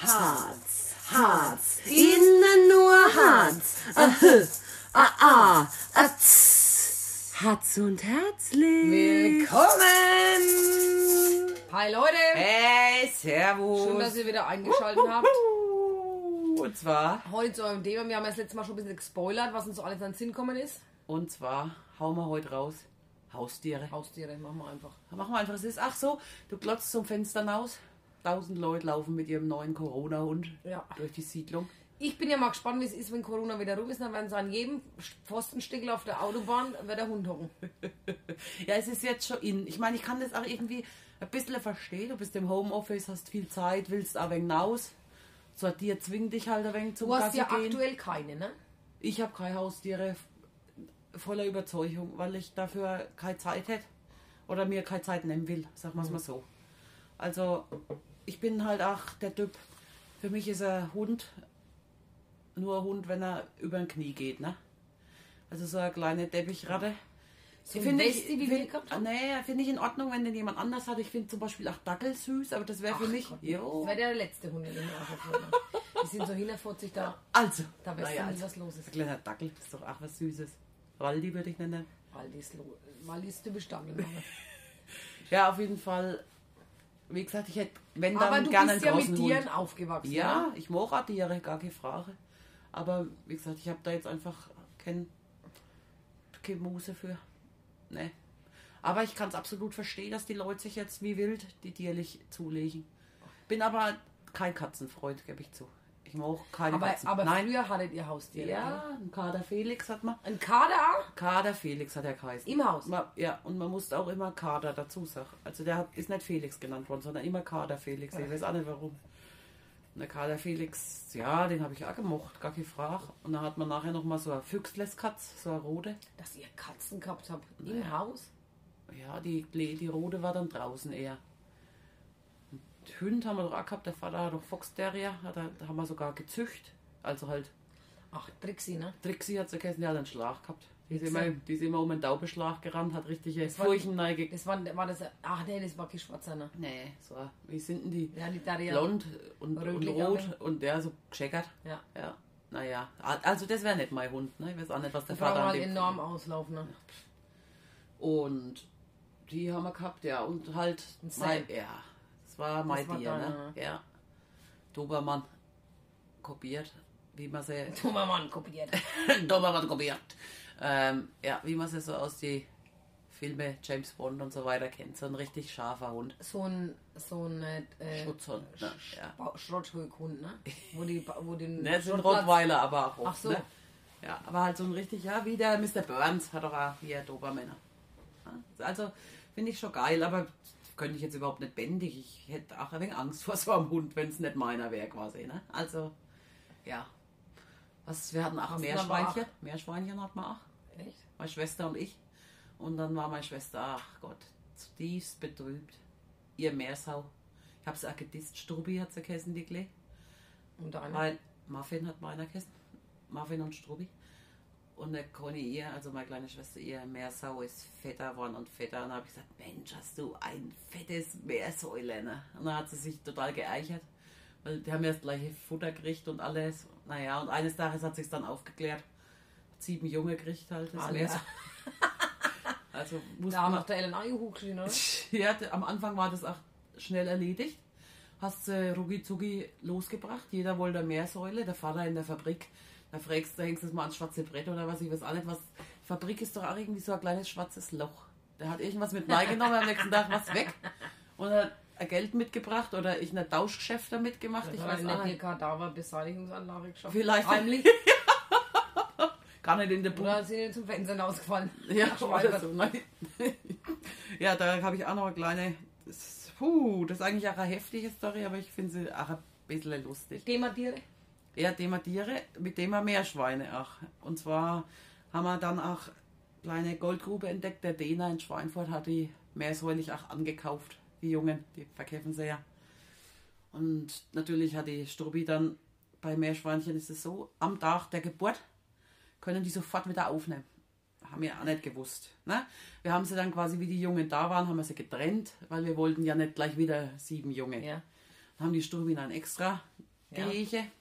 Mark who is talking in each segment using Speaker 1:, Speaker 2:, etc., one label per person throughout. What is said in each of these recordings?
Speaker 1: Harz, Harz, innen nur Harz. Ahö, ah, ah, atz. Harz und herzlich.
Speaker 2: Willkommen!
Speaker 3: Hi Leute!
Speaker 2: Hey, servus!
Speaker 3: Schön, dass ihr wieder eingeschaltet habt.
Speaker 2: Und zwar,
Speaker 3: Heute zu eurem Thema. Wir haben ja das letzte Mal schon ein bisschen gespoilert, was uns so alles an den Sinn gekommen ist.
Speaker 2: und zwar hauen wir heute raus. Haustiere.
Speaker 3: Haustiere, machen wir einfach.
Speaker 2: Machen wir einfach, es ist, ach so, du glotzt zum Fenster raus. Tausend Leute laufen mit ihrem neuen Corona-Hund
Speaker 3: Ja.
Speaker 2: durch die Siedlung.
Speaker 3: Ich bin ja mal gespannt, wie es ist, wenn Corona wieder rum ist. Dann werden sie an jedem Pfostenstickel auf der Autobahn wird der Hund hocken.
Speaker 2: Ja, es ist jetzt schon in. Ich meine, ich kann das auch irgendwie ein bisschen verstehen. Du bist im Homeoffice, hast viel Zeit, willst ein wenig raus. Sortiert zwingt dich halt ein wenig zum
Speaker 3: Du hast
Speaker 2: Gassi
Speaker 3: ja
Speaker 2: gehen.
Speaker 3: aktuell keine, ne?
Speaker 2: Ich habe keine Haustiere voller Überzeugung, weil ich dafür keine Zeit hätte oder mir keine Zeit nehmen will, sagen wir es mal so. Also ich bin halt auch der Typ, für mich ist ein Hund nur ein Hund, wenn er über den Knie geht, ne? Also so eine kleine Deppichratte.
Speaker 3: So ein
Speaker 2: Finde
Speaker 3: wie wir
Speaker 2: find-? Nee, finde ich in Ordnung, wenn den jemand anders hat. Ich finde zum Beispiel auch Dackel süß, aber das wäre für mich.
Speaker 3: Gott,
Speaker 2: jo.
Speaker 3: Das wäre der letzte Hund, den ich aufgeholt Die sind so 140 da.
Speaker 2: Also,
Speaker 3: Da weißt
Speaker 2: naja,
Speaker 3: du nie,
Speaker 2: also,
Speaker 3: was los ist.
Speaker 2: ein kleiner Dackel ist doch auch was Süßes. Waldi würde ich nennen.
Speaker 3: Waldi ist, Waldi ist typisch Dackel.
Speaker 2: Ja, auf jeden Fall. Wie gesagt, ich hätte, wenn dann
Speaker 3: Aber du
Speaker 2: gerne
Speaker 3: bist
Speaker 2: einen
Speaker 3: ja mit
Speaker 2: großen
Speaker 3: Tieren
Speaker 2: Hund.
Speaker 3: aufgewachsen.
Speaker 2: Ja,
Speaker 3: ne?
Speaker 2: ich mag auch Tiere, gar keine Frage. Aber wie gesagt, ich habe da jetzt einfach kein, keine Muße für. Nee. Aber ich kann es absolut verstehen, dass die Leute sich jetzt wie wild die tierlich zulegen. Bin aber kein Katzenfreund, gebe ich zu. Ich mag keine
Speaker 3: Aber,
Speaker 2: Katzen.
Speaker 3: aber
Speaker 2: Nein.
Speaker 3: früher hattet ihr Haustiere.
Speaker 2: Ja, ein Kader Felix hat man.
Speaker 3: Ein Kader auch?
Speaker 2: Kader Felix hat er geheißen.
Speaker 3: Im Haus?
Speaker 2: Ma- Ja, und man musste auch immer Kader dazu sagen. Also der hat, ist nicht Felix genannt worden, sondern immer Kader Felix. Ich weiß auch nicht warum. Und der Kader Felix, ja, den habe ich auch gemocht, gar keine Frage. Und dann hat man nachher noch mal so eine Füchsleskatz, so eine rote.
Speaker 3: Dass ihr Katzen gehabt habt im Haus?
Speaker 2: Ja, die, die rote war dann draußen eher. Hund haben wir doch auch gehabt, der Vater hat doch Fox Terrier, hat er, da haben wir sogar gezücht. Also halt,
Speaker 3: Ach, Trixie, ne?
Speaker 2: Trixie hat sie gegessen, die hat einen Schlag gehabt. Die ist, immer, die ist immer um einen Taubeschlag gerannt, hat richtige
Speaker 3: war-
Speaker 2: Furchen neige
Speaker 3: Das war, war das. Ach nee, das war kein Schwarzer, ne?
Speaker 2: Nee, so, wie sind denn die?
Speaker 3: Ja, die Daria.
Speaker 2: Blond und, und rot und der so gescheckert.
Speaker 3: Ja.
Speaker 2: Ja, naja. Also das wäre nicht mein Hund, ne? Ich weiß auch nicht, was der
Speaker 3: Da brauchen
Speaker 2: Vater an
Speaker 3: halt enorm Auslauf, ne?
Speaker 2: Und die haben wir gehabt, ja. Und halt,
Speaker 3: Ein
Speaker 2: mein, ja, das war mein
Speaker 3: war
Speaker 2: Bier, ne? Ja. Dobermann kopiert, wie man sie...
Speaker 3: Dummer Mann kopiert.
Speaker 2: Dobermann kopiert. Ähm, ja, wie man sie so aus die Filme James Bond und so weiter kennt. So ein richtig scharfer Hund.
Speaker 3: So ein. So ein. Äh,
Speaker 2: Schutzhund, ne? Ja.
Speaker 3: Ba- Schrotthund, ne? Wo die. Wo den
Speaker 2: Ne, sind
Speaker 3: Schrottplatz-
Speaker 2: Rottweiler, aber auch.
Speaker 3: Ach so.
Speaker 2: Ne? Ja, aber halt so ein richtig, ja, wie der Mr. Burns hat doch auch hier Dobermänner. Ja, also finde ich schon geil, aber könnte ich jetzt überhaupt nicht bändig. Ich hätte auch ein wenig Angst vor so einem Hund, wenn es nicht meiner wäre quasi. Ne? Also, ja. Was, wir hatten auch Meerschweinchen.
Speaker 3: aber
Speaker 2: Meerschweinchen hatten wir auch.
Speaker 3: Echt?
Speaker 2: Meine Schwester und ich. Und dann war meine Schwester, ach Gott, zutiefst betrübt. Ihr Meersau. Ich habe sie auch gedisst. Strubi hat sie gegessen, die Klee.
Speaker 3: Und einer.
Speaker 2: Weil Muffin hat meiner gegessen. Muffin und Strubi. Und der Conny ihr, also meine kleine Schwester, ihr Meersau ist fetter geworden und fetter. Und dann habe ich gesagt, Mensch, hast du ein fettes Meersäule. Ne? Und dann hat sie sich total geeichert. Weil die haben ja das gleiche Futter gekriegt und alles. Naja, und eines Tages hat sich dann aufgeklärt. Hat sieben Junge gekriegt halt. Das. Meersau. Also musste
Speaker 3: Da haben noch der Ellen angehuckt, ne?
Speaker 2: ja, am Anfang war das auch schnell erledigt. Hast sie rucki zucki losgebracht. Jeder wollte Meersäule. Der Vater in der Fabrik. Da fragst du, hängst du das mal ans schwarze Brett oder was? Ich weiß auch nicht, was. Fabrik ist doch auch irgendwie so ein kleines schwarzes Loch. Der hat irgendwas mit reingenommen, am nächsten Tag was weg. Und hat ein Geld mitgebracht oder ich ein Tauschgeschäft damit gemacht. Ich
Speaker 3: Ich
Speaker 2: weiß
Speaker 3: in
Speaker 2: auch
Speaker 3: der
Speaker 2: nicht.
Speaker 3: Kadaver-Beseitigungsanlage geschafft.
Speaker 2: Vielleicht-
Speaker 3: Heimlich.
Speaker 2: Gar nicht in der Buch.
Speaker 3: Oder sind die zum Fenster ausgefallen?
Speaker 2: Ja, oder so. Nein. ja, da habe ich auch noch eine kleine. Das, puh, das ist eigentlich auch eine heftige Story, aber ich finde sie auch ein bisschen lustig.
Speaker 3: Thema Tiere?
Speaker 2: Ja, Thema Tiere, mit Thema Meerschweine auch. Und zwar haben wir dann auch kleine Goldgrube entdeckt. Der Dena in Schweinfurt hat die meersäulich auch angekauft. Die Jungen, die verkämpfen sie ja. Und natürlich hat die Struppi dann bei Meerschweinchen ist es so, am Tag der Geburt können die sofort wieder aufnehmen. Haben wir auch nicht gewusst. Ne? Wir haben sie dann quasi, wie die Jungen da waren, haben wir sie getrennt, weil wir wollten ja nicht gleich wieder sieben Junge.
Speaker 3: Ja.
Speaker 2: Dann haben die Struppi dann extra
Speaker 3: Ja.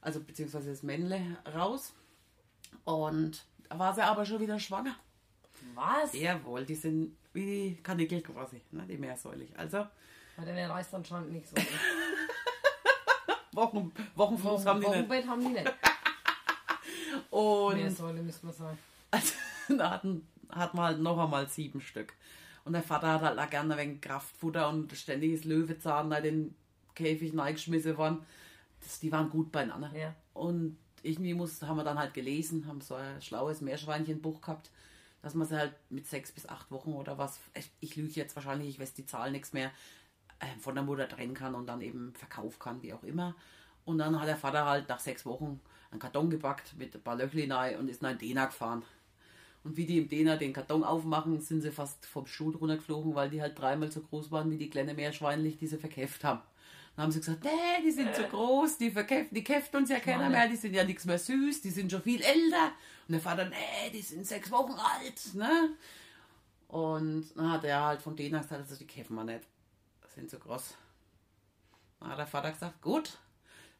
Speaker 2: Also beziehungsweise das Männle raus. Und da war sie aber schon wieder schwanger.
Speaker 3: Was?
Speaker 2: Jawohl, die sind wie die Kanickel quasi, ne, die meersäulig. Also
Speaker 3: Weil der reist anscheinend nicht so.
Speaker 2: Wochen, Wochenfuß haben die nicht.
Speaker 3: Wochenbett haben die nicht.
Speaker 2: Und
Speaker 3: Meersäule müssen wir sagen.
Speaker 2: Also, da hatten, hat man halt noch einmal sieben Stück. Und der Vater hat halt auch gerne wegen Kraftfutter und ständiges Löwezahn da den Käfig reingeschmissen worden. Das, die waren gut beieinander.
Speaker 3: Ja.
Speaker 2: Und irgendwie muss, haben wir dann halt gelesen, haben so ein schlaues Meerschweinchenbuch gehabt, dass man sie halt mit sechs bis acht Wochen oder was, ich, ich lüge jetzt wahrscheinlich, ich weiß die Zahl nichts mehr, äh, von der Mutter trennen kann und dann eben verkaufen kann, wie auch immer. Und dann hat der Vater halt nach sechs Wochen einen Karton gepackt mit ein paar Löchli rein und ist nach Dena gefahren. Und wie die im Dena den Karton aufmachen, sind sie fast vom Stuhl runtergeflogen, weil die halt dreimal so groß waren wie die kleine Meerschweinlich, die sie verkäft haben. Dann haben sie gesagt, nee, die sind zu groß, die verkäft, die käft uns ja keiner mehr, die sind ja nichts mehr süß, die sind schon viel älter. Und der Vater, nee, die sind sechs Wochen alt, ne? Und dann hat er halt von denen gesagt, also die käfen wir nicht. Das sind zu groß. Dann hat der Vater gesagt, gut,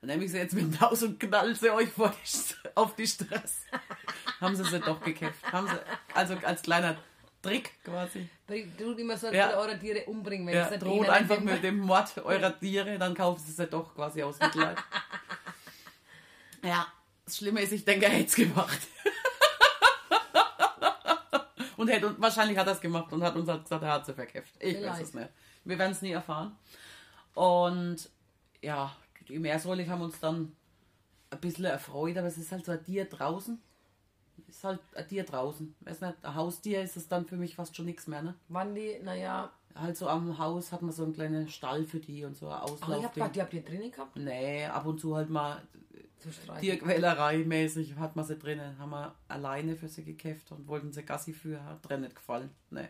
Speaker 2: dann nehme ich sie jetzt mit Haus und knall sie euch vor die, auf die Straße. haben sie sie doch gekämpft. Haben sie, also als kleiner Trick quasi.
Speaker 3: Du immer so
Speaker 2: Ja.
Speaker 3: eure Tiere umbringen, wenn
Speaker 2: Ja,
Speaker 3: es nicht
Speaker 2: droht einfach mit dem Mord eurer Tiere, dann kaufen sie sie doch quasi aus Mitleid. ja, das Schlimme ist, ich denke, er hätte es gemacht. und hätte, wahrscheinlich hat er es gemacht und hat uns halt gesagt, er hat sie verkämpft. Ich weiß
Speaker 3: Vielleicht.
Speaker 2: es nicht. Wir werden es nie erfahren. Und ja, die Meersäule haben uns dann ein bisschen erfreut, aber es ist halt so ein Tier draußen. Ist halt ein Tier draußen. Weiß nicht, ein Haustier ist es dann für mich fast schon nichts mehr, ne?
Speaker 3: Wann die, naja,
Speaker 2: Halt so am Haus hat man so einen kleinen Stall für die und so ein
Speaker 3: aber ich hab
Speaker 2: Auslauf.
Speaker 3: gedacht, die habt ihr drinnen gehabt?
Speaker 2: nee, ab und zu halt mal
Speaker 3: Zu streiten.
Speaker 2: Tierquälerei mäßig hat man sie drinnen. Haben wir alleine für sie gekämpft und wollten sie Gassi für, hat drin nicht gefallen. Nee.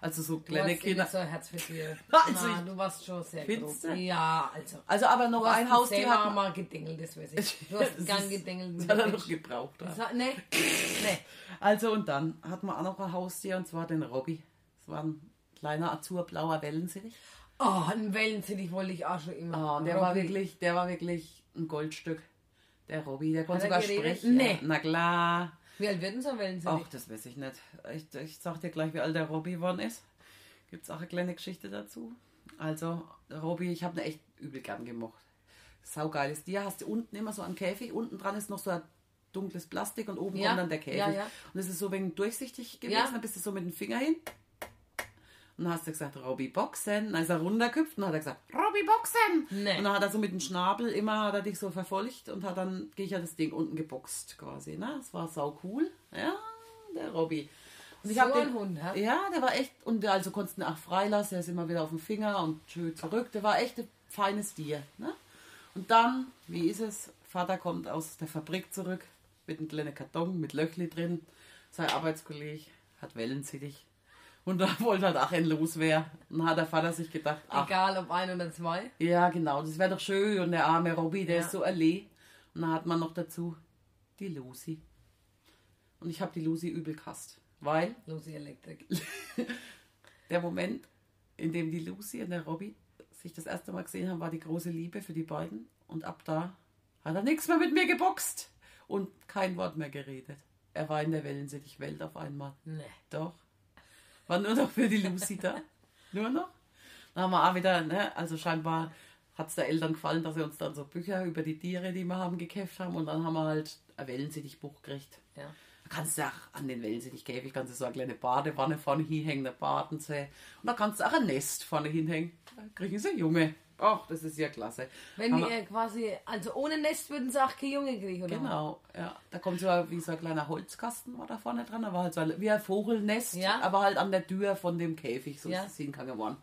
Speaker 2: Also so
Speaker 3: Du
Speaker 2: kleine
Speaker 3: hast
Speaker 2: Kinder.
Speaker 3: so ein Herz für Tiere.
Speaker 2: Also ich-
Speaker 3: du warst schon sehr
Speaker 2: du?
Speaker 3: Ja, also.
Speaker 2: Also aber noch
Speaker 3: Du
Speaker 2: ein Haustier hat
Speaker 3: mal gedengelt, das weiß ich. Du hast gern gedengelt
Speaker 2: Das hat er noch gebraucht.
Speaker 3: Das
Speaker 2: Ja.
Speaker 3: hat- Nee, nee.
Speaker 2: Also und dann hat man auch noch ein Haustier und zwar den Robby. Das war ein kleiner azurblauer Wellensittich.
Speaker 3: Oh, ein Wellensittich wollte ich auch schon immer.
Speaker 2: Oh, der war
Speaker 3: Robby.
Speaker 2: wirklich, der war wirklich ein Goldstück. Der Robby, der konnte sogar
Speaker 3: geredet?
Speaker 2: sprechen.
Speaker 3: Nee.
Speaker 2: Na klar.
Speaker 3: Wie alt denn so ein Wellensittich?
Speaker 2: Ach, das weiß ich nicht. Ich, ich sag dir gleich, wie alt der Robby geworden ist. Gibt's auch eine kleine Geschichte dazu. Also, Robby, ich habe ihn echt übel gern gemocht. Saugeiles Tier. Hast du unten immer so einen Käfig, unten dran ist noch so ein dunkles Plastik und oben
Speaker 3: Ja,
Speaker 2: kommt dann der Käfig.
Speaker 3: ja, ja.
Speaker 2: Und es ist so wegen durchsichtig gewesen,
Speaker 3: Ja.
Speaker 2: dann bist du so mit dem Finger hin. Und dann hast du gesagt, Robby Boxen. Dann ist er runtergeküpft und dann hat er gesagt, Robby Boxen.
Speaker 3: Nee.
Speaker 2: Und dann hat er so mit dem Schnabel immer, hat er dich so verfolgt und hat dann, gehe ich ja das Ding unten geboxt quasi. Ne? Das war sau cool. Ja, der Robby. Und
Speaker 3: So
Speaker 2: hab
Speaker 3: ein Hund, hä?
Speaker 2: Ja, der war echt, und der also konntest ihn auch freilassen, er ist immer wieder auf dem Finger und schön zurück. Der war echt ein feines Tier. Ne? Und dann, wie ist es? Vater kommt aus der Fabrik zurück mit einem kleinen Karton mit Löchli drin. Sein Arbeitskollege hat Wellensittich. Und da wollte halt auch ein loswerden. Und dann hat der Vater sich gedacht, ach,
Speaker 3: Egal ob ein oder zwei.
Speaker 2: ja genau, das wäre doch schön. Und der arme Robby, der
Speaker 3: Ja.
Speaker 2: ist so alle. Und dann hat man noch dazu die Lucy. Und ich habe die Lucy übel gehasst. Weil
Speaker 3: Lucy Electric.
Speaker 2: der Moment, in dem die Lucy und der Robby sich das erste Mal gesehen haben, war die große Liebe für die beiden. Und ab da hat er nichts mehr mit mir geboxt und kein Wort mehr geredet. Er war in der Wellensittich-Welt auf einmal.
Speaker 3: Nee.
Speaker 2: Doch. War nur noch für die Lucy da. Nur noch. Dann haben wir auch wieder, ne, also scheinbar hat es der Eltern gefallen, dass sie uns dann so Bücher über die Tiere, die wir haben, gekämpft haben. Und dann haben wir halt ein Wellensittich-Buch gekriegt.
Speaker 3: Ja.
Speaker 2: Da kannst du auch an den Wellensittich-Käfig kannst du so eine kleine Badewanne vorne hinhängen, da baden sie. Und da kannst du auch ein Nest vorne hinhängen. Da kriegen sie Junge. Ach, das ist ja klasse.
Speaker 3: Wenn
Speaker 2: Haben wir-
Speaker 3: quasi, also ohne Nest würden sie auch keine Junge kriegen, oder?
Speaker 2: Genau, ja. Da kommt so ein- wie so ein kleiner Holzkasten war da vorne dran. Da war halt so ein, wie ein Vogelnest,
Speaker 3: Ja.
Speaker 2: aber halt an der Tür von dem Käfig, so
Speaker 3: Ja.
Speaker 2: ist es hingegangen geworden.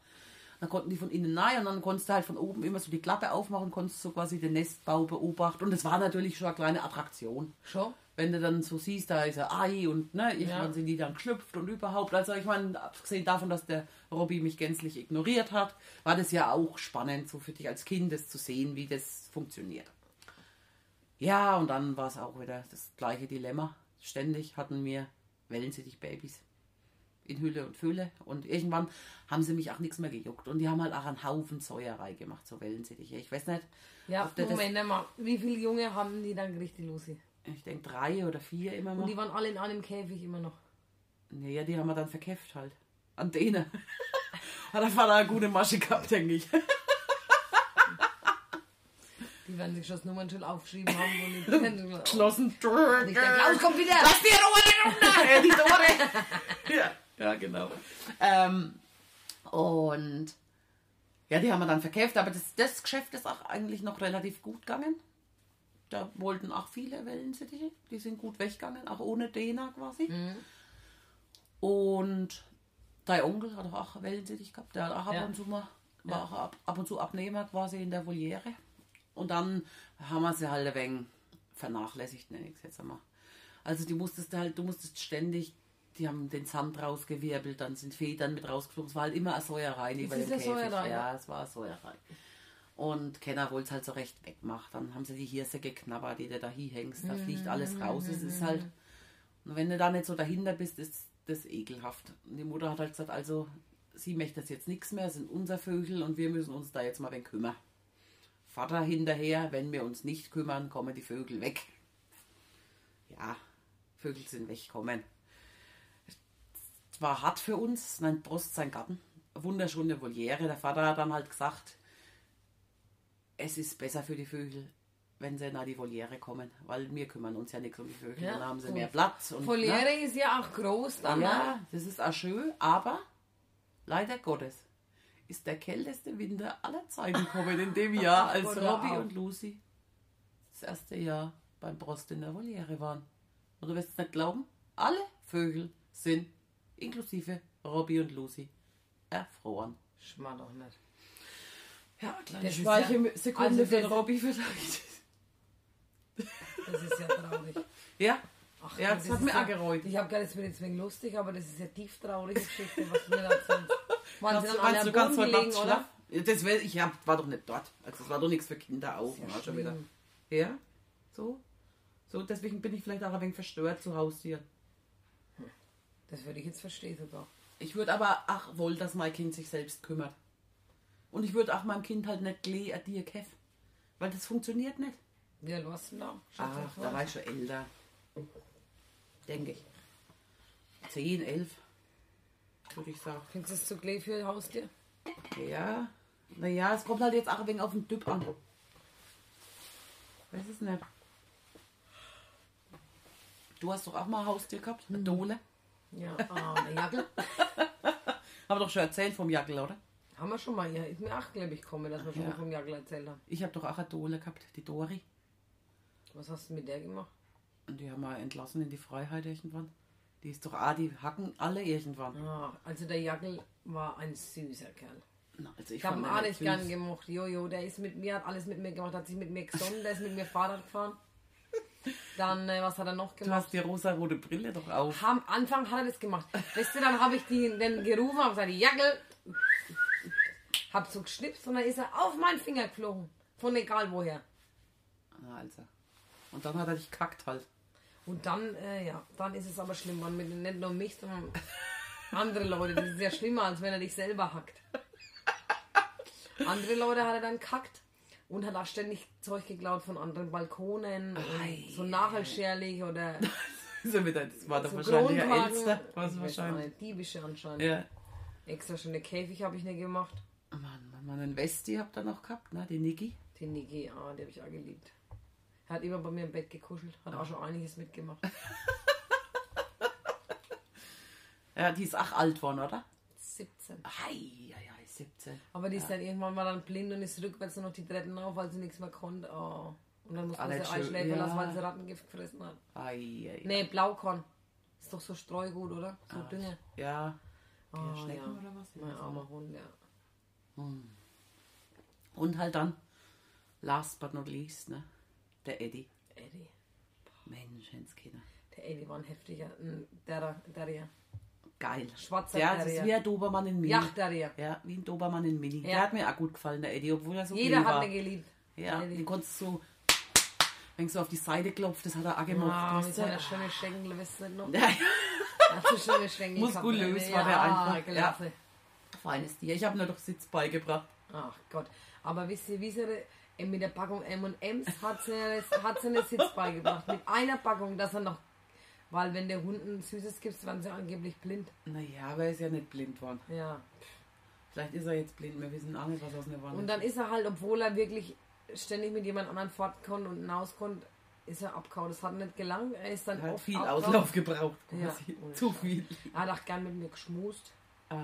Speaker 2: Dann konnten die von innen rein und dann konntest du halt von oben immer so die Klappe aufmachen, konntest so quasi den Nestbau beobachten. Und das war natürlich schon eine kleine Attraktion.
Speaker 3: Schon?
Speaker 2: Wenn du dann so siehst, da ist ein Ei und ne, irgendwann
Speaker 3: Ja.
Speaker 2: sind die dann geschlüpft und überhaupt. Also ich meine, abgesehen davon, dass der Robby mich gänzlich ignoriert hat, war das ja auch spannend, so für dich als Kind das zu sehen, wie das funktioniert. Ja, und dann war es auch wieder das gleiche Dilemma. Ständig hatten wir Wellensittich-Babys. In Hülle und Fülle. Und irgendwann haben sie mich auch nichts mehr gejuckt. Und die haben halt auch einen Haufen Säuerei gemacht, so Wellensittiche. Ich weiß nicht,
Speaker 3: Ja,
Speaker 2: der das,
Speaker 3: Moment mal. Wie viele Junge haben die dann die Lucy?
Speaker 2: ich denke drei oder vier immer
Speaker 3: Und
Speaker 2: noch.
Speaker 3: die waren alle in einem Käfig immer noch.
Speaker 2: Naja, die haben wir dann verkämpft halt. An denen. Hat der Vater eine gute Masche gehabt, denke ich.
Speaker 3: Die werden sich schon das Nummernschild aufgeschrieben haben. Und
Speaker 2: Geschlossen.
Speaker 3: Der Klaus kommt wieder!
Speaker 2: Lass die Ruhe runter! Die Tore! ja, ja, genau. Ähm, und ja, die haben wir dann verkauft, aber das, das Geschäft ist auch eigentlich noch relativ gut gegangen. Da wollten auch viele Wellensittiche, die sind gut weggegangen, auch ohne Dena quasi. Und dein Onkel hat auch Wellensittich gehabt, der hat auch ab
Speaker 3: Ja.
Speaker 2: und zu mal, war auch ab, ab und zu Abnehmer quasi in der Voliere. Und dann haben wir sie halt ein wenig vernachlässigt, nenne ich es jetzt einmal. Also du musstest halt, du musstest ständig, die haben den Sand rausgewirbelt, dann sind Federn mit rausgeflogen. Es war halt immer eine Säuerei neben dem
Speaker 3: eine
Speaker 2: Käfig.
Speaker 3: Säuerei,
Speaker 2: ja, es war eine Säuerei. Und Kenner wollte es halt so recht wegmachen. Dann haben sie die Hirse geknabbert, die du da hinhängst. Da fliegt alles raus. Es ist halt. Und wenn du da nicht so dahinter bist, ist das ekelhaft. Und die Mutter hat halt gesagt, also sie möchte das jetzt nichts mehr, es sind unser Vögel und wir müssen uns da jetzt mal wen kümmern. Vater hinterher, wenn wir uns nicht kümmern, kommen die Vögel weg. Ja, Vögel sind weggekommen. War hart für uns, nein, Prost sein Garten. Wunderschöne Voliere. Der Vater hat dann halt gesagt, es ist besser für die Vögel, wenn sie nach die Voliere kommen, weil wir kümmern uns ja nichts um die Vögel.
Speaker 3: Ja,
Speaker 2: Dann haben sie mehr Platz. Und,
Speaker 3: Voliere
Speaker 2: ne?
Speaker 3: ist ja auch groß dann. ne?
Speaker 2: Ja, das ist auch schön, aber leider Gottes ist der kälteste Winter aller Zeiten gekommen in dem Jahr, als Robbie
Speaker 3: auch.
Speaker 2: und Lucy das erste Jahr beim Prost in der Voliere waren. Und du wirst es nicht glauben, alle Vögel sind, inklusive Robbie und Lucy, erfroren.
Speaker 3: Schmarr doch nicht.
Speaker 2: Ja, kleine
Speaker 3: Das ist
Speaker 2: Speichersekunde
Speaker 3: ja- also
Speaker 2: für
Speaker 3: das-
Speaker 2: Robbie vielleicht.
Speaker 3: Das ist ja traurig.
Speaker 2: Ja,
Speaker 3: Ach,
Speaker 2: ja, das, hat
Speaker 3: ist
Speaker 2: mir
Speaker 3: ja,
Speaker 2: auch gereut.
Speaker 3: Ich habe gar nicht deswegen lustig, aber das ist ja tief traurige Geschichte, was mir erzählst. Waren sie dann
Speaker 2: du,
Speaker 3: alle
Speaker 2: du ganz
Speaker 3: Boden
Speaker 2: heute Nacht
Speaker 3: oder?
Speaker 2: Das wär, ich hab, war doch nicht dort. Also das war doch nichts für Kinder auch.
Speaker 3: ja
Speaker 2: war schon wieder. Ja, so. So, deswegen bin ich vielleicht auch ein wenig verstört zu Hause hier.
Speaker 3: Das würde ich jetzt verstehen sogar.
Speaker 2: Ich würde aber auch wollen, dass mein Kind sich selbst kümmert. Und ich würde auch meinem Kind halt nicht gleich an dir keff. Weil das funktioniert nicht.
Speaker 3: Warst du denn da?
Speaker 2: Ach, da war ich schon älter. Denke ich. 10, 11. Würde ich sagen.
Speaker 3: Findest du es zu klein für ein Haustier?
Speaker 2: Ja. Naja, es kommt halt jetzt auch ein wenig auf den Typ an. Weiß es nicht. Du hast doch auch mal ein Haustier gehabt, eine Dole.
Speaker 3: Ja, ah, eine Jackel.
Speaker 2: Haben wir doch schon erzählt vom Jackel, oder?
Speaker 3: Haben wir schon mal. Ja, ist mir auch, glaube ich, gekommen, dass wir schon
Speaker 2: Ja.
Speaker 3: mal vom Jackel erzählt haben.
Speaker 2: Ich habe doch auch eine Dole gehabt, die Dori.
Speaker 3: Was hast du mit der gemacht?
Speaker 2: Und die haben wir entlassen in die Freiheit irgendwann. Die ist doch, ah, die hacken alle irgendwann.
Speaker 3: Ah, also der Jackel war ein süßer Kerl.
Speaker 2: Na, also ich
Speaker 3: Ich habe ihn auch nicht
Speaker 2: süß.
Speaker 3: gern gemocht. Jojo, der ist mit mir, hat alles mit mir gemacht, hat sich mit mir gesonnen, der ist mit mir Fahrrad gefahren. Dann, äh, was hat er noch
Speaker 2: Du
Speaker 3: gemacht?
Speaker 2: hast die rosa-rote Brille doch auf.
Speaker 3: Am Anfang hat er das gemacht. Weißt du, dann habe ich die, den gerufen, habe gesagt, Jackel. Hab so geschnipst und dann ist er auf meinen Finger geflogen. Von egal woher.
Speaker 2: Na, also. Und dann hat er dich kackt halt.
Speaker 3: Und dann, äh, ja, dann ist es aber schlimm, man mit nicht nur mich, sondern andere Leute. Das ist ja schlimmer, als wenn er dich selber hackt. Andere Leute hat er dann kackt und hat auch ständig Zeug geklaut von anderen Balkonen. So nachelscherlich oder
Speaker 2: So wieder, das war doch
Speaker 3: so
Speaker 2: wahrscheinlich der. Älteste. Was wahrscheinlich.
Speaker 3: nicht, diebische anscheinend.
Speaker 2: Ja.
Speaker 3: Extra schöne Käfig habe ich nicht gemacht.
Speaker 2: Mann, Mann, Mann, einen Westi habt ihr noch gehabt, ne? Die Niki.
Speaker 3: Den Niki, ah, die habe ich auch geliebt. Er hat immer bei mir im Bett gekuschelt, hat auch schon einiges mitgemacht.
Speaker 2: Ja, die ist auch alt worden, oder?
Speaker 3: 17.
Speaker 2: Hei, hei, hei, 17.
Speaker 3: Aber die ist dann irgendwann mal dann blind und ist rückwärts nur noch die Treppen auf, weil sie nichts mehr konnte. Oh. Und dann muss man sie einschläfern
Speaker 2: ja.
Speaker 3: lassen, weil sie Rattengift gefressen hat.
Speaker 2: Hei, hei.
Speaker 3: Nee, Blaukorn. Ist doch so Streugut, oder? So
Speaker 2: Ah,
Speaker 3: Dünger.
Speaker 2: Ja.
Speaker 3: Oh,
Speaker 2: Ja, Schnecken
Speaker 3: ja.
Speaker 2: oder was?
Speaker 3: Mein armer Hund, ja.
Speaker 2: Und halt dann, last but not least, ne? Der Eddie.
Speaker 3: Eddie.
Speaker 2: Menschenskinder.
Speaker 3: Der Eddie war ein heftiger. Ein Der, der,
Speaker 2: Geil.
Speaker 3: Schwarzer
Speaker 2: Ja, das
Speaker 3: Terrier.
Speaker 2: ist wie ein Dobermann in Mini.
Speaker 3: Yacht-Terrier.
Speaker 2: Ja, wie ein Dobermann in Mini.
Speaker 3: Ja.
Speaker 2: Der hat mir auch gut gefallen, der Eddie, obwohl er so
Speaker 3: Jeder
Speaker 2: klein
Speaker 3: hat
Speaker 2: war.
Speaker 3: ihn geliebt.
Speaker 2: Ja,
Speaker 3: Eddie.
Speaker 2: den konntest du so, wenn du so auf die Seite klopft, das hat er auch gemacht.
Speaker 3: Ah, mit
Speaker 2: weißt du?
Speaker 3: seiner schönen Schenkel, weißt du noch?
Speaker 2: Ja,
Speaker 3: Hast du schon eine Schwänge
Speaker 2: Muskulös war der einfach. Ja. Feines Tier. Ich habe nur doch Sitz beigebracht.
Speaker 3: Ach Gott. Aber wisst ihr, wie sie äh, mit der Packung M&M's hat sie, hat sie einen Sitz beigebracht. Mit einer Packung, dass er noch... Weil wenn der Hund ein Süßes gibt, waren sie angeblich blind.
Speaker 2: Naja, aber er ist ja nicht blind worden.
Speaker 3: Ja.
Speaker 2: Vielleicht ist er jetzt blind. Wir wissen auch nicht, was aus der Wanne
Speaker 3: Und dann ist er halt, obwohl er wirklich ständig mit jemand anderen fort konnte und hinaus konnte, ist er abgehauen. Das hat nicht gelangt. Er ist dann
Speaker 2: Er hat viel
Speaker 3: abgehauen.
Speaker 2: Auslauf gebraucht.
Speaker 3: Ja.
Speaker 2: Zu viel.
Speaker 3: Er hat auch gern mit mir geschmust.
Speaker 2: Ah.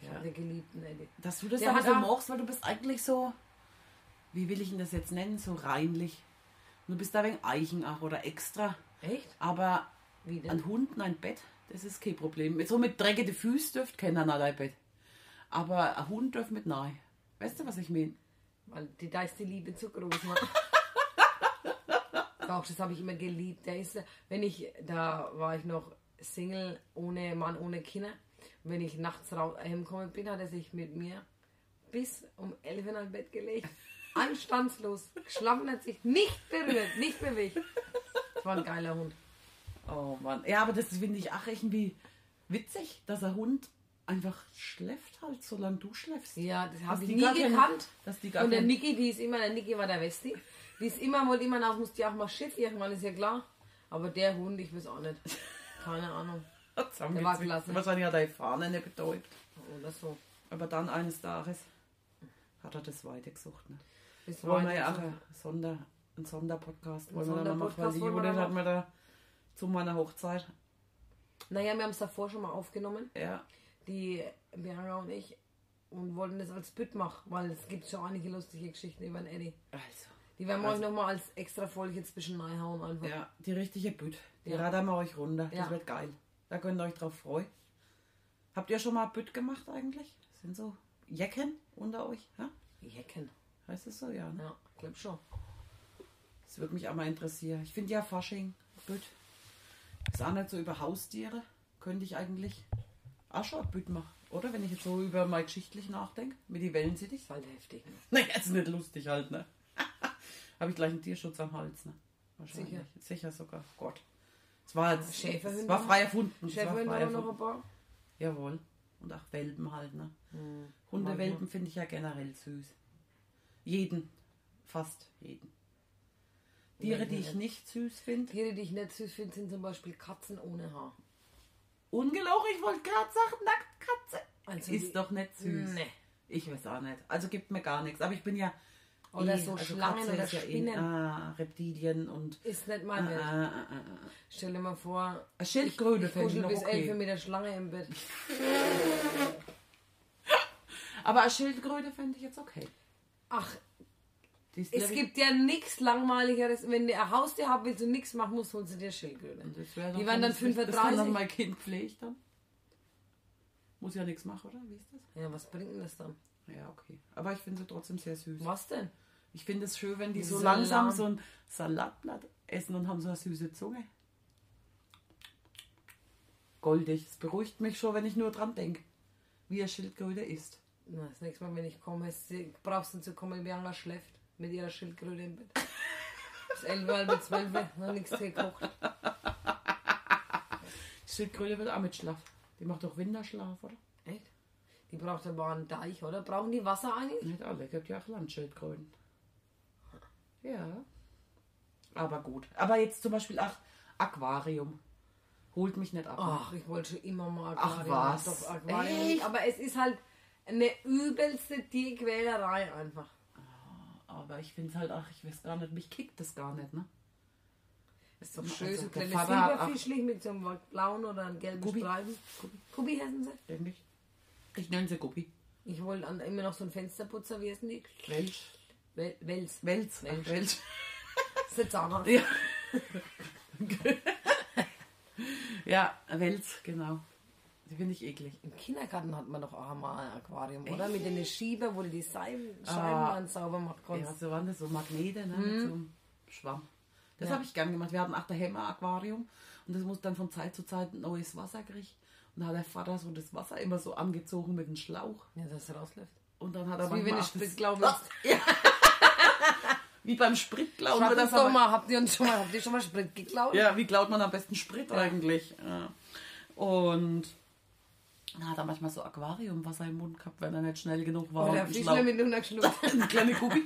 Speaker 3: Ich
Speaker 2: Ja.
Speaker 3: hatte geliebten Eddie.
Speaker 2: Dass du das
Speaker 3: Der
Speaker 2: aber so
Speaker 3: auch-
Speaker 2: magst, weil du bist eigentlich so, wie will ich ihn das jetzt nennen, so reinlich. Du bist da wegen Eichenach oder extra.
Speaker 3: Echt?
Speaker 2: Aber
Speaker 3: Wie denn?
Speaker 2: ein Hund in ein Bett, das ist kein Problem. So mit dreckige Füße dürft keiner an dein Bett. Aber ein Hund dürft mit nahe. Weißt du, was ich meine?
Speaker 3: Weil die, da ist die Liebe zu groß. Doch, das habe ich immer geliebt. Der ist, wenn ich, da war ich noch Single, ohne Mann, ohne Kinder. Wenn ich nachts raus, heimgekommen bin, hat er sich mit mir bis um 11 in ein Bett gelegt. Anstandslos. Geschlafen hat sich nicht berührt, nicht bewegt. Das war ein geiler Hund.
Speaker 2: Oh Mann. Ja, aber das finde ich auch irgendwie witzig, dass ein Hund einfach schläft halt, solange du schläfst.
Speaker 3: Ja, das habe ich
Speaker 2: die
Speaker 3: nie gekannt.
Speaker 2: dass die gar
Speaker 3: Und der Niki, die ist immer, der Niki war der Westi. Die ist immer, wollte immer nach, musste ja auch mal Schiff, irgendwann ist ja klar. Aber der Hund, ich weiß auch nicht. Keine Ahnung. Der war klasse.
Speaker 2: Wahrscheinlich hat er die Fahne nicht betäubt.
Speaker 3: Oder so.
Speaker 2: Aber dann eines Tages hat er das weitergesucht. Ne?
Speaker 3: Bis
Speaker 2: Wollen wir ja auch ein Sonder, einen Sonderpodcast
Speaker 3: Ein
Speaker 2: wollen wir dann machen, weil die Judith hat mir da zu meiner Hochzeit.
Speaker 3: Naja, wir haben es davor schon mal aufgenommen,
Speaker 2: Ja,
Speaker 3: die Bianca und ich, und wollten das als Bütt machen, weil es gibt schon einige lustige Geschichten über den Eddie.
Speaker 2: also.
Speaker 3: Die werden wir
Speaker 2: Also-
Speaker 3: euch nochmal als extra Folge jetzt zwischen reinhauen einfach.
Speaker 2: Ja, die richtige Bütt. Die
Speaker 3: Ja.
Speaker 2: radern wir euch runter. Das
Speaker 3: Ja.
Speaker 2: wird geil. Da könnt ihr euch drauf freuen. Habt ihr schon mal Bütt gemacht eigentlich? Sind so Jecken unter euch? Ja?
Speaker 3: Jecken.
Speaker 2: Heißt es so? Ja. Ne?
Speaker 3: Ja, ich glaube schon.
Speaker 2: Das würde mich auch mal interessieren. Ich finde ja Fasching, Bütt. Ist auch nicht so über Haustiere. Könnte ich eigentlich auch schon Bütt machen. Oder? Wenn ich jetzt so über mal geschichtlich nachdenke. Mit die Wellen
Speaker 3: Das ist halt heftig. Ne?
Speaker 2: Naja, ist nicht lustig halt, ne? Habe ich gleich einen Tierschutz am Hals, ne? Wahrscheinlich.
Speaker 3: Sicher.
Speaker 2: Sicher sogar. Gott. Es war jetzt.
Speaker 3: Schäferhunde
Speaker 2: Es war frei erfunden. Es war
Speaker 3: noch ein paar.
Speaker 2: Jawohl. Und auch Welpen halt, ne?
Speaker 3: Hm.
Speaker 2: Hundewelpen finde ich ja generell süß. Jeden. Fast jeden. Tiere, die ich nicht süß finde.
Speaker 3: Tiere, die ich nicht süß finde, sind zum Beispiel Katzen ohne Haar.
Speaker 2: Ungelogen, ich wollte gerade sagen, Nacktkatze.
Speaker 3: Also
Speaker 2: ist
Speaker 3: die-
Speaker 2: doch nicht süß.
Speaker 3: Nee.
Speaker 2: Ich weiß auch nicht. Also gibt mir gar nichts. Aber ich bin ja.
Speaker 3: Oder
Speaker 2: eh-
Speaker 3: so
Speaker 2: also
Speaker 3: Schlangen
Speaker 2: Katze
Speaker 3: oder
Speaker 2: ist ja eh-
Speaker 3: Spinnen.
Speaker 2: ah, Reptilien und.
Speaker 3: Ist nicht mein Welt.
Speaker 2: Ah, ah, ah, ah.
Speaker 3: Stell dir mal vor,
Speaker 2: Eine Schildkröte
Speaker 3: ich
Speaker 2: fände ich
Speaker 3: kuschel
Speaker 2: noch
Speaker 3: bis elf
Speaker 2: okay.
Speaker 3: mit der Schlange im Bett.
Speaker 2: Aber eine Schildkröte fände ich jetzt okay.
Speaker 3: Ach, es gibt ja nichts langweiligeres. Wenn du ein Haustier haben willst und nichts machen musst, holst du dir Schildkröte. Die werden dann
Speaker 2: das- Das kann
Speaker 3: 35.
Speaker 2: dann mein Kind pflegt dann. Muss ja nichts machen, oder? Wie ist das?
Speaker 3: Ja, was bringt denn das dann?
Speaker 2: Ja, okay. Aber ich finde sie trotzdem sehr süß.
Speaker 3: Was denn?
Speaker 2: Ich finde es schön, wenn die so
Speaker 3: Salat.
Speaker 2: langsam so ein Salatblatt essen und haben so eine süße Zunge. Goldig. Es beruhigt mich schon, wenn ich nur dran denke, wie eine Schildkröte ist.
Speaker 3: Na, das nächste Mal, wenn ich komme, sie- brauchst du zu kommen, Bianca schläft mit ihrer Schildkröte im Bett. Bis 11, halb 12, noch nichts gekocht.
Speaker 2: Die Schildkröte wird auch mit Schlaf. Die macht doch Winterschlaf, oder?
Speaker 3: Echt? Die braucht aber einen Deich, oder? Brauchen die Wasser eigentlich?
Speaker 2: Nicht alle, gibt ja auch Landschildkröten. Ja. Aber gut. Aber jetzt zum Beispiel auch Aquarium. Holt mich nicht ab.
Speaker 3: Ach, ich wollte schon immer mal
Speaker 2: Ach,
Speaker 3: Aquarium.
Speaker 2: was?
Speaker 3: Doch, Aquarium.
Speaker 2: Echt?
Speaker 3: Aber es ist halt eine übelste Tierquälerei einfach.
Speaker 2: Aber ich finde es halt, ach, ich weiß gar nicht, mich kickt das gar nicht, ne?
Speaker 3: Ist doch
Speaker 2: Also,
Speaker 3: schön, so
Speaker 2: der
Speaker 3: kleine
Speaker 2: auch-
Speaker 3: Silberfischlich mit so einem blauen oder einem gelben
Speaker 2: Gubi.
Speaker 3: Streifen.
Speaker 2: Gubi.
Speaker 3: Heißen sie?
Speaker 2: Irgendwie. Ich nenne sie Guppi.
Speaker 3: Ich wollte immer noch so einen Fensterputzer, wie heißen die?
Speaker 2: Welch?
Speaker 3: Wel Wels.
Speaker 2: Welz.
Speaker 3: Welch.
Speaker 2: Welch.
Speaker 3: Das ist der Zahnarzt.
Speaker 2: Ja. ja, Welz, genau. Die finde ich eklig.
Speaker 3: Im Kindergarten hat man doch auch mal ein Aquarium, oder?
Speaker 2: Echt?
Speaker 3: Mit den Schieber, wo du die Scheiben,
Speaker 2: Ah.
Speaker 3: dann sauber machen
Speaker 2: Ja,
Speaker 3: kannst.
Speaker 2: so waren das so Magnete, ne? Mit so einem Schwamm. Das
Speaker 3: Ja.
Speaker 2: habe ich gern gemacht. Wir hatten auch daheim ein Aquarium und das muss dann von Zeit zu Zeit neues Wasser kriegen. Und da hat der Vater so das Wasser immer so angezogen mit dem Schlauch.
Speaker 3: Ja, dass es rausläuft.
Speaker 2: Und dann hat er
Speaker 3: ist wie wenn
Speaker 2: manchmal das-
Speaker 3: Spritglauben
Speaker 2: Ah, ja. Wie beim.
Speaker 3: Schreibt
Speaker 2: wird
Speaker 3: uns
Speaker 2: das
Speaker 3: doch mal, habt ihr uns schon mal, habt ihr schon mal Sprit geklaut?
Speaker 2: Ja, wie klaut man am besten Sprit eigentlich? Ja. Und na, hat er manchmal so Aquariumwasser im Mund gehabt, wenn er nicht schnell genug war.
Speaker 3: Oder
Speaker 2: und
Speaker 3: Fischle
Speaker 2: schlau.
Speaker 3: mit runtergeschluckt.
Speaker 2: Eine kleine Kugel.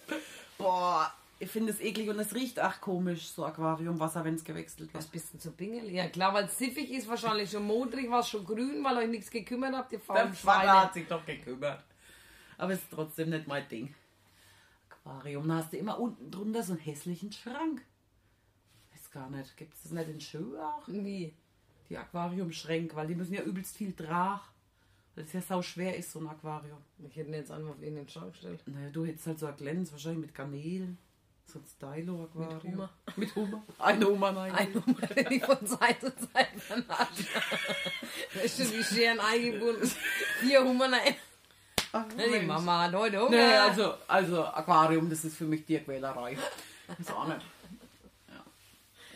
Speaker 2: Boah, ich finde es eklig und es riecht auch komisch, so Aquariumwasser, wenn es gewechselt
Speaker 3: Was
Speaker 2: wird.
Speaker 3: bist du zu Pingel? Ja klar, weil es siffig ist, wahrscheinlich schon modrig, war es schon grün, weil euch nichts gekümmert habt, ihr
Speaker 2: Der
Speaker 3: faulen Schweine.
Speaker 2: hat sich doch gekümmert. Aber es ist trotzdem nicht mein Ding. Aquarium, da hast du immer unten drunter so einen hässlichen Schrank. Weiß gar nicht, gibt es das nicht in Schö auch?
Speaker 3: Wie?
Speaker 2: Die Aquariumschränke, weil die müssen ja übelst viel Trag. Weil es ja sau schwer ist, so ein Aquarium.
Speaker 3: Ich hätte ihn jetzt einfach auf irgendeinen Schrank gestellt.
Speaker 2: Naja, du hättest halt so ein Glänz, wahrscheinlich mit Garnelen. So ein Stylo-Aquarium.
Speaker 3: Mit Hummer.
Speaker 2: Mit Hummer. Eine Hummer, nein.
Speaker 3: Ein Nummer, den ich von Zeit zu Zeit vernasche. Da ist die Scheren eingebunden. Vier Hummer rein.
Speaker 2: Ach,
Speaker 3: Die. Mama hat heute Hunger.
Speaker 2: Nee, also, also Aquarium, das ist für mich Tierquälerei. Das auch nicht.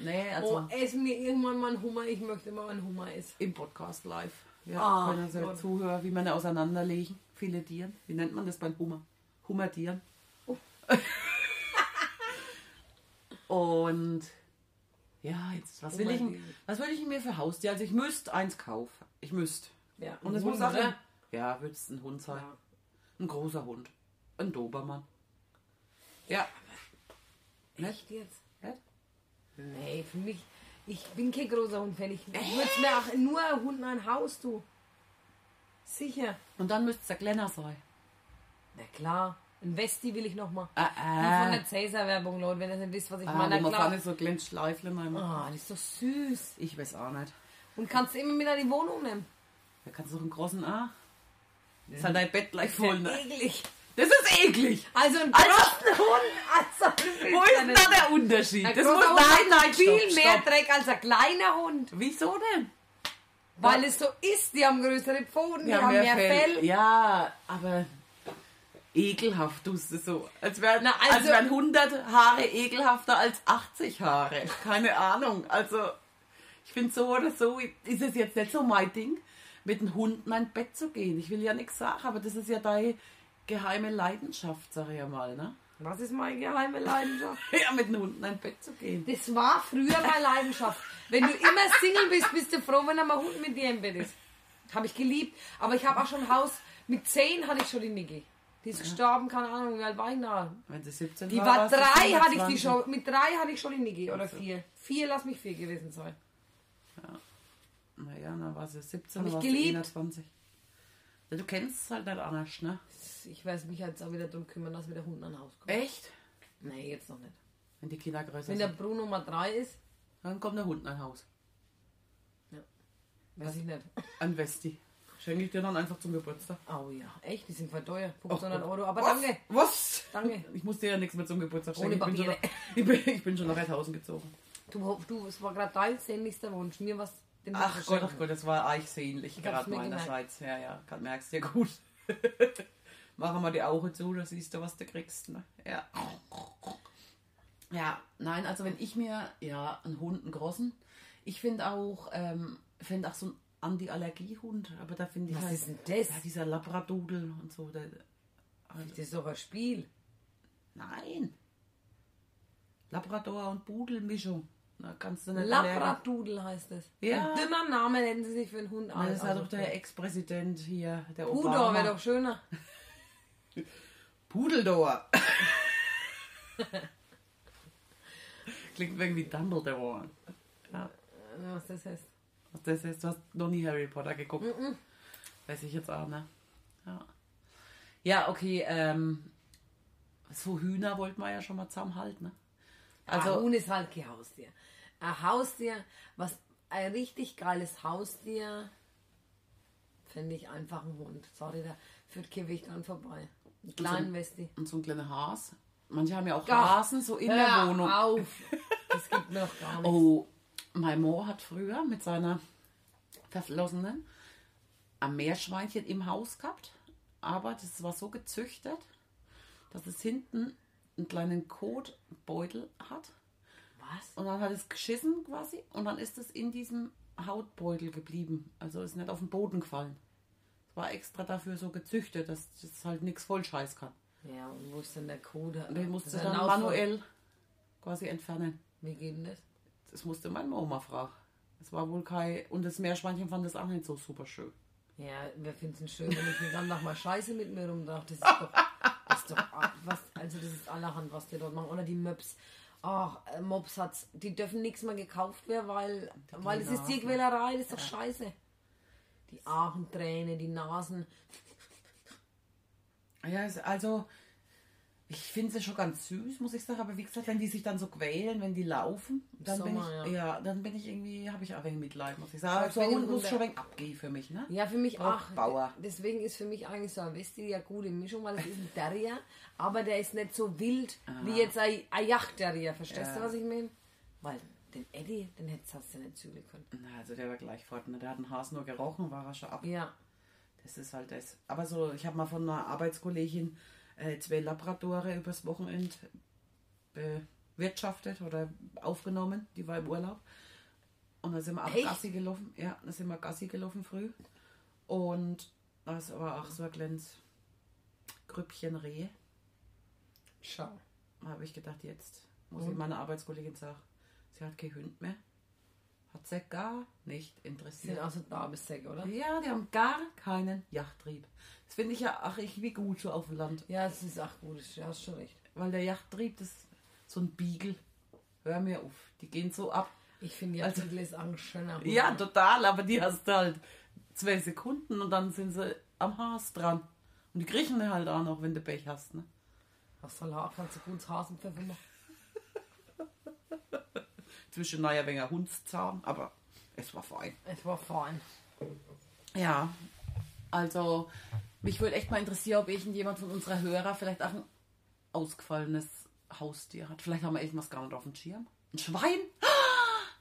Speaker 2: Nee, also
Speaker 3: Oh, ess mir irgendwann mal einen Hummer. Ich möchte mal einen Hummer essen.
Speaker 2: im Podcast live. Ja,
Speaker 3: Ah,
Speaker 2: können Sie
Speaker 3: Gott.
Speaker 2: zuhören, wie man auseinanderlegen. Filetieren. Wie nennt man das beim Hummer? Hummertieren.
Speaker 3: Oh.
Speaker 2: Und ja, jetzt, was will, ich, was will ich mir für Haustier? Also ich müsste eins kaufen. Ich müsste.
Speaker 3: Ja,
Speaker 2: Und es muss auch ein, ja, wird es ein Hund sein.
Speaker 3: Ja.
Speaker 2: Ein großer Hund. Ein Dobermann. Ja.
Speaker 3: Echt jetzt? Nee, für mich, ich bin kein großer Hundfan. Ich würde mir auch nur ein Hund ein Haus tun. Sicher.
Speaker 2: Und dann müsste es ein kleiner sein.
Speaker 3: Na klar. Ein Westi will ich noch mal.
Speaker 2: Ah,
Speaker 3: Die von
Speaker 2: ah.
Speaker 3: der Cäsar-Werbung, Leute, wenn ihr nicht wisst, was ich
Speaker 2: Ah,
Speaker 3: meine.
Speaker 2: wo man so kleines Schleifchen einmal.
Speaker 3: Ah, das ist doch süß.
Speaker 2: Ich weiß auch nicht.
Speaker 3: Und kannst du immer mit in die Wohnung nehmen.
Speaker 2: Da kannst du doch einen großen A. Das ist halt dein Bett gleich voll, ne?
Speaker 3: eklig.
Speaker 2: Das ist eklig.
Speaker 3: Also ein
Speaker 2: Also-
Speaker 3: Hund. Also,
Speaker 2: Wo
Speaker 3: ja
Speaker 2: ist denn da der Unterschied?
Speaker 3: Ein
Speaker 2: Das muss, nein,
Speaker 3: Hund
Speaker 2: nein,
Speaker 3: hat viel
Speaker 2: stopp,
Speaker 3: mehr
Speaker 2: stopp.
Speaker 3: Dreck als ein kleiner Hund.
Speaker 2: Wieso denn?
Speaker 3: Weil es so ist. Die haben größere Pfoten, die,
Speaker 2: Ja,
Speaker 3: haben mehr, Fell.
Speaker 2: Ja, aber ekelhaft tust du so. Als wären
Speaker 3: Na,
Speaker 2: als
Speaker 3: also-
Speaker 2: wären 100 Haare ekelhafter als 80 Haare. Keine Ahnung. Also, ich finde so oder so ist es jetzt nicht so mein Ding, mit einem Hund in ein Bett zu gehen. Ich will ja nichts sagen, aber das ist ja deine geheime Leidenschaft, sag ich ja mal, ne?
Speaker 3: Was ist meine geheime Leidenschaft?
Speaker 2: Ja, mit einem Hund in ein Bett zu gehen.
Speaker 3: Das war früher meine Leidenschaft. Wenn du immer Single bist, bist du froh, wenn ein Hund mit dir im Bett ist. Habe ich geliebt. Aber ich habe auch schon ein Haus. Mit zehn hatte ich schon die Niki. Die ist gestorben, keine Ahnung, wie alt war ich da?
Speaker 2: Wenn sie 17
Speaker 3: Die
Speaker 2: war,
Speaker 3: war drei, hatte ich die
Speaker 2: 25.
Speaker 3: schon. Mit drei hatte ich schon die Niki. Oder vier. Vier, lass mich vier gewesen sein.
Speaker 2: Naja, dann war sie 17,
Speaker 3: Hab
Speaker 2: dann
Speaker 3: ich
Speaker 2: war sie
Speaker 3: geliebt.
Speaker 2: 21. Ja, du kennst es halt nicht anders, ne?
Speaker 3: Ich werde mich jetzt auch wieder darum kümmern, dass wieder Hund an Haus kommt.
Speaker 2: Echt?
Speaker 3: Nee, jetzt noch nicht.
Speaker 2: Wenn die Kinder größer
Speaker 3: Wenn der
Speaker 2: sind.
Speaker 3: Bruno mal drei ist,
Speaker 2: Dann kommt der Hund ein Haus.
Speaker 3: weiß ich nicht.
Speaker 2: Ein Westi. Schenke ich dir dann einfach zum Geburtstag.
Speaker 3: Oh ja, echt, die sind voll teuer. 500
Speaker 2: Ach,
Speaker 3: Euro. Aber
Speaker 2: was?
Speaker 3: danke.
Speaker 2: Was?
Speaker 3: Danke.
Speaker 2: Ich muss dir ja nichts mehr zum Geburtstag
Speaker 3: Ohne
Speaker 2: schenken. Ich bin, schon
Speaker 3: Papiere.
Speaker 2: ich, bin, ich bin schon nach Reithausen gezogen.
Speaker 3: Du, du, es war gerade dein sehnlichster Wunsch. Mir was
Speaker 2: Ach Gott, ach Gott, das war eigentlich
Speaker 3: hab's
Speaker 2: gerade meinerseits. Ja, ja, gerade merkst du ja gut. Machen wir die Augen zu, da siehst du, was du kriegst. Ne? Ja. Ja, nein, also wenn ich mir, ja, einen Hund, einen großen, ich finde auch, ähm, finde auch so einen Anti-Allergie-Hund, aber da finde ich
Speaker 3: Was
Speaker 2: halt,
Speaker 3: ist denn das?
Speaker 2: ja, dieser Labradudel und so, der,
Speaker 3: Das ist doch ein Spiel.
Speaker 2: nein. Labrador und Pudel-Mischung. Da kannst du nicht
Speaker 3: Labradudel heißt es.
Speaker 2: Ja.
Speaker 3: Ein dünner Name nennen sie sich für einen Hund
Speaker 2: Nein, das hat
Speaker 3: Also,
Speaker 2: doch der Ex-Präsident hier, der
Speaker 3: Pudor
Speaker 2: Obama.
Speaker 3: wäre doch schöner.
Speaker 2: Pudeldor. Klingt irgendwie Dumbledore. Ja,
Speaker 3: Äh, Was das heißt.
Speaker 2: was das ist, du hast noch nie Harry Potter geguckt. Weiß ich jetzt auch, ne? Ja, ja okay, ähm, so Hühner wollten wir ja schon mal zusammenhalten, ne?
Speaker 3: Also, Huhn ist halt kein Haustier. Ein Haustier, was ein richtig geiles Haustier, finde ich einfach ein Hund. Sorry, da führt kein Weg dran vorbei. Ein kleinen Westi.
Speaker 2: und so ein kleiner Has. Manche haben ja auch
Speaker 3: Ach,
Speaker 2: Hasen so in der Wohnung.
Speaker 3: auf! Das gibt mir doch gar nichts.
Speaker 2: Oh, mein Mo hat früher mit seiner Verflossenen ein Meerschweinchen im Haus gehabt, aber das war so gezüchtet, dass es hinten einen kleinen Kotbeutel hat
Speaker 3: Was?
Speaker 2: und dann hat es geschissen quasi und dann ist es in diesem Hautbeutel geblieben, also ist nicht auf den Boden gefallen. Es war extra dafür so gezüchtet, dass das halt nichts Vollscheiß kann.
Speaker 3: Ja, und wo ist denn der Code?
Speaker 2: Den musst du
Speaker 3: Das ist
Speaker 2: dann manuell quasi entfernen.
Speaker 3: Wie geht denn das?
Speaker 2: Das musste meine Oma fragen. Es war wohl kein. Und das Meerschweinchen fand das auch nicht so super schön.
Speaker 3: Ja, wer findet es schön, wenn ich den ganzen Tag mal Scheiße mit mir rumtrage? Das ist doch, das ist doch was, also das ist allerhand, was die dort machen. Oder die Möps. Ach, äh, Mops hat's, die dürfen nichts mehr gekauft werden, weil, weil das ist
Speaker 2: Nasen.
Speaker 3: Tierquälerei, das ist doch scheiße. Die Aachenträne, die Nasen.
Speaker 2: Ja, es- also ich finde sie schon ganz süß, muss ich sagen. Aber wie gesagt, wenn die sich dann so quälen, wenn die laufen, dann bin
Speaker 3: Sommer,
Speaker 2: ich,
Speaker 3: ja.
Speaker 2: ja. dann bin ich irgendwie, habe ich auch wenig Mitleid, muss ich sagen. Aber
Speaker 3: Ich
Speaker 2: so ein
Speaker 3: bin
Speaker 2: Hund muss schon ein wenig abgehen für mich, ne?
Speaker 3: Ja, für mich auch.
Speaker 2: Bauer.
Speaker 3: Deswegen ist für mich eigentlich so ein Westi ja gute Mischung, weil es ist ein Terrier, aber der ist nicht so wild wie jetzt ein, ein Yacht-Terrier. Verstehst
Speaker 2: Ja.
Speaker 3: du, was ich meine? Weil den Eddie, den hättest du nicht zügeln können.
Speaker 2: Na, also der war gleich fort. Ne? Der hat den Hasen nur gerochen, war er schon ab.
Speaker 3: Ja.
Speaker 2: Das ist halt das. Aber so, ich habe mal von einer Arbeitskollegin äh, zwei Labradore übers Wochenende bewirtschaftet oder aufgenommen. Die war im Urlaub. Und da sind wir auch
Speaker 3: Echt?
Speaker 2: Gassi gelaufen. Ja, da sind wir Gassi gelaufen früh. Und das war auch so ein kleines Grüppchen Rehe.
Speaker 3: Schau.
Speaker 2: Da habe ich gedacht, jetzt muss ich meiner Arbeitskollegin sagen, sie hat kein Hund mehr. Hat sie gar nicht
Speaker 3: Sind
Speaker 2: interessiert.
Speaker 3: also da bis Säck, oder?
Speaker 2: Ja, die haben gar keinen Yachttrieb. Das finde ich ja ach, ich wie gut so auf dem Land.
Speaker 3: Ja, das ist auch gut, du hast schon recht.
Speaker 2: Weil der Yachttrieb, das ist so ein Beagle. Hör mir auf. Die gehen so ab.
Speaker 3: Ich finde, ja,
Speaker 2: Also-
Speaker 3: Titel ist auch ein schöner.
Speaker 2: Ja, total, aber die hast du halt zwei Sekunden und dann sind sie am Haas dran. Und die kriechen halt auch noch, wenn du Pech hast. Ne?
Speaker 3: Was soll er? Kannst du gut Hasenpfeffer machen?
Speaker 2: Zwischen naja, wegen Hundszahn, aber es war fein.
Speaker 3: Es war fein.
Speaker 2: Ja, also mich würde echt mal interessieren, ob irgendjemand von unserer Hörer vielleicht auch ein ausgefallenes Haustier hat. Vielleicht haben wir irgendwas gar nicht auf dem Schirm. Ein Schwein?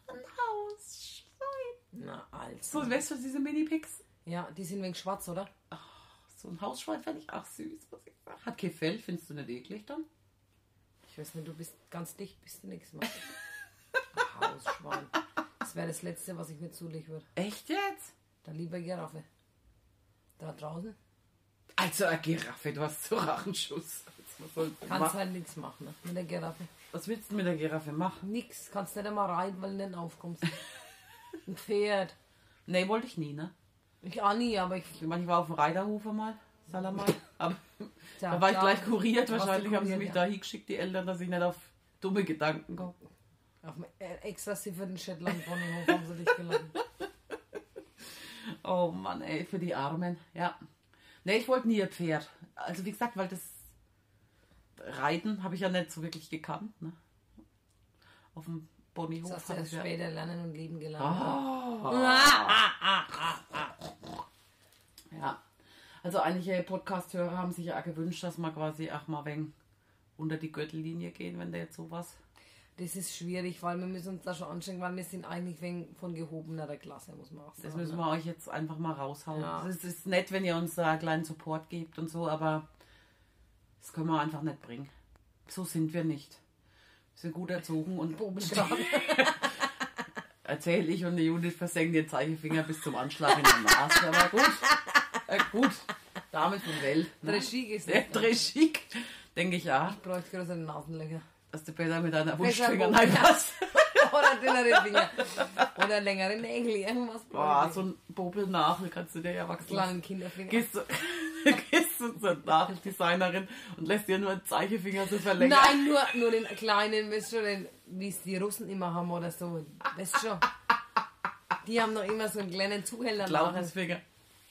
Speaker 2: Ein Hausschwein.
Speaker 3: Na, also.
Speaker 2: So, weißt du, diese Mini-Pigs?
Speaker 3: Ja, die sind wegen schwarz, oder?
Speaker 2: So ein Hausschwein fände ich auch süß, muss ich. Hat kein Fell, findest du nicht eklig dann?
Speaker 3: Ich weiß nicht, du bist ganz dicht, bist du nichts mehr. Hausschwein. Das wäre das Letzte, was ich mir zulegen würde.
Speaker 2: Echt jetzt?
Speaker 3: Dann lieber Giraffe. Da draußen
Speaker 2: Also eine Giraffe, du hast so Rachenschuss.
Speaker 3: Kannst halt nichts machen ne? mit der Giraffe.
Speaker 2: was willst du mit der Giraffe machen?
Speaker 3: Nix, kannst nicht einmal reiten, weil du nicht aufkommst. Ein Pferd.
Speaker 2: Nee, wollte ich nie, ne?
Speaker 3: Ich auch nie, aber ich.
Speaker 2: Ich meine, ich war auf dem Reiterhof mal, Salamal. Aber
Speaker 3: Tja,
Speaker 2: da war ich gleich kuriert. Wahrscheinlich haben sie mich
Speaker 3: ja.
Speaker 2: da hingeschickt, die Eltern, dass ich nicht auf dumme Gedanken komme.
Speaker 3: Auf dem äh, extra sifferten Shetland Ponyhof haben sie dich geladen.
Speaker 2: Oh Mann, ey, für die Armen. Ja. Nee, ich wollte nie ein Pferd. Also wie gesagt, weil das Reiten habe ich ja nicht so wirklich gekannt. Ne? Auf dem Ponyhof
Speaker 3: Das hast du erst
Speaker 2: ja.
Speaker 3: später lernen und lieben gelernt.
Speaker 2: Ja. Also einige Podcast-Hörer haben sich ja auch gewünscht, dass wir quasi auch mal wegen unter die Gürtellinie gehen, wenn der jetzt sowas.
Speaker 3: Das ist schwierig, weil wir müssen uns da schon anstrengen, weil wir sind eigentlich wegen von gehobener Klasse, muss man auch sagen.
Speaker 2: Das müssen
Speaker 3: ne?
Speaker 2: wir euch jetzt einfach mal raushauen.
Speaker 3: Ja.
Speaker 2: Es ist nett, wenn ihr uns da einen kleinen Support gebt und so, aber das können wir einfach nicht bringen. So sind wir nicht. Wir sind gut erzogen und erzähle ich und die Judith versenken den Zeigefinger bis zum Anschlag in der Nase. Aber gut, äh, gut. Dame von Welt. Ne?
Speaker 3: Dreschig ist nicht.
Speaker 2: Dreschig, denke ich ja,
Speaker 3: Ich bräuchte größere Nasenlöcher.
Speaker 2: Dass du besser mit deiner
Speaker 3: ja.
Speaker 2: hast.
Speaker 3: Oder dünnere Finger. Oder längere Nägel. Irgendwas
Speaker 2: Boah, so ein Bobelnachel kannst du dir ja wachsen
Speaker 3: kleinen Kinderfinger.
Speaker 2: Gehst du, gehst du zur Nachdesignerin und lässt dir nur einen Zeigefinger so verlängern.
Speaker 3: Nein, nur, nur den kleinen, weißt du, den, wie es die Russen immer haben oder so. Weißt du schon? Die haben noch immer so einen kleinen Zuhälter.
Speaker 2: Glaubensfinger.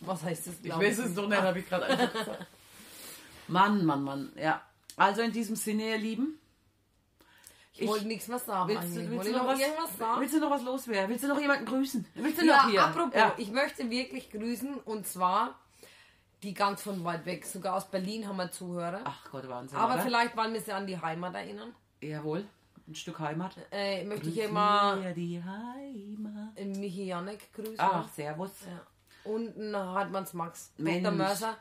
Speaker 3: Was heißt das?
Speaker 2: Ich weiß es doch nicht, habe ich gerade einfach gesagt. Mann, Mann, Mann. Ja. Also in diesem Sinne, ihr Lieben.
Speaker 3: Ich wollte nichts mehr sagen.
Speaker 2: Willst, willst,
Speaker 3: Wollte
Speaker 2: du
Speaker 3: ich
Speaker 2: noch was,
Speaker 3: sagen?
Speaker 2: willst du noch was loswerden? Willst du noch jemanden grüßen? Willst du
Speaker 3: Ja,
Speaker 2: noch hier?
Speaker 3: apropos,
Speaker 2: Ja.
Speaker 3: ich möchte wirklich grüßen und zwar die ganz von weit weg. Sogar aus Berlin haben wir Zuhörer.
Speaker 2: Ach Gott, Wahnsinn.
Speaker 3: Aber
Speaker 2: oder?
Speaker 3: vielleicht wollen wir sie an die Heimat erinnern.
Speaker 2: Jawohl. Ein Stück Heimat.
Speaker 3: Äh, möchte ich hier mal
Speaker 2: Für die Heimat.
Speaker 3: äh, Michi Janek grüßen.
Speaker 2: Ach, Servus.
Speaker 3: Ja. Und Hartmanns Max. Dr. Mörser.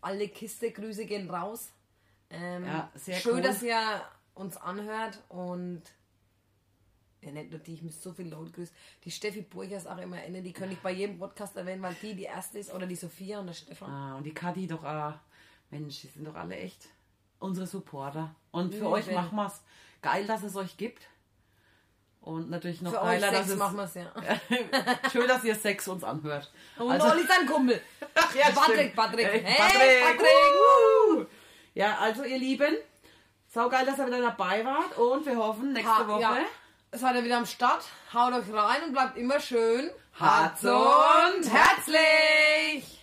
Speaker 3: Alle Kiste, Grüße gehen raus. Ähm,
Speaker 2: Ja, sehr
Speaker 3: schön,
Speaker 2: cool.
Speaker 3: dass ihr uns anhört und ja, nicht nur die, ich muss so viele Leute grüßen. Die Steffi Burgers auch immer erinnern, die kann ich bei jedem Podcast erwähnen, weil die die erste ist oder die Sophia und der Stefan.
Speaker 2: Ah, und die Kathi doch auch. Mensch, die sind doch alle echt unsere Supporter. Und für
Speaker 3: Ja,
Speaker 2: euch
Speaker 3: wenn-
Speaker 2: machen wir's. Geil, dass es euch gibt. Und natürlich noch
Speaker 3: Für euch
Speaker 2: geiler,
Speaker 3: sechs
Speaker 2: dass es...
Speaker 3: machen wir es ja.
Speaker 2: Schön, dass ihr Sex uns anhört.
Speaker 3: Und
Speaker 2: Also-
Speaker 3: Olli sein Kumpel.
Speaker 2: Ach ja,
Speaker 3: Patrick. Patrick.
Speaker 2: Äh,
Speaker 3: Hey, Patrick.
Speaker 2: Woo! Ja, also ihr Lieben, Saugeil, dass ihr wieder dabei wart und wir hoffen nächste
Speaker 3: ha,
Speaker 2: Woche.
Speaker 3: Ja. Seid ihr wieder am Start? Haut euch rein und bleibt immer schön.
Speaker 2: Herz und herzlich!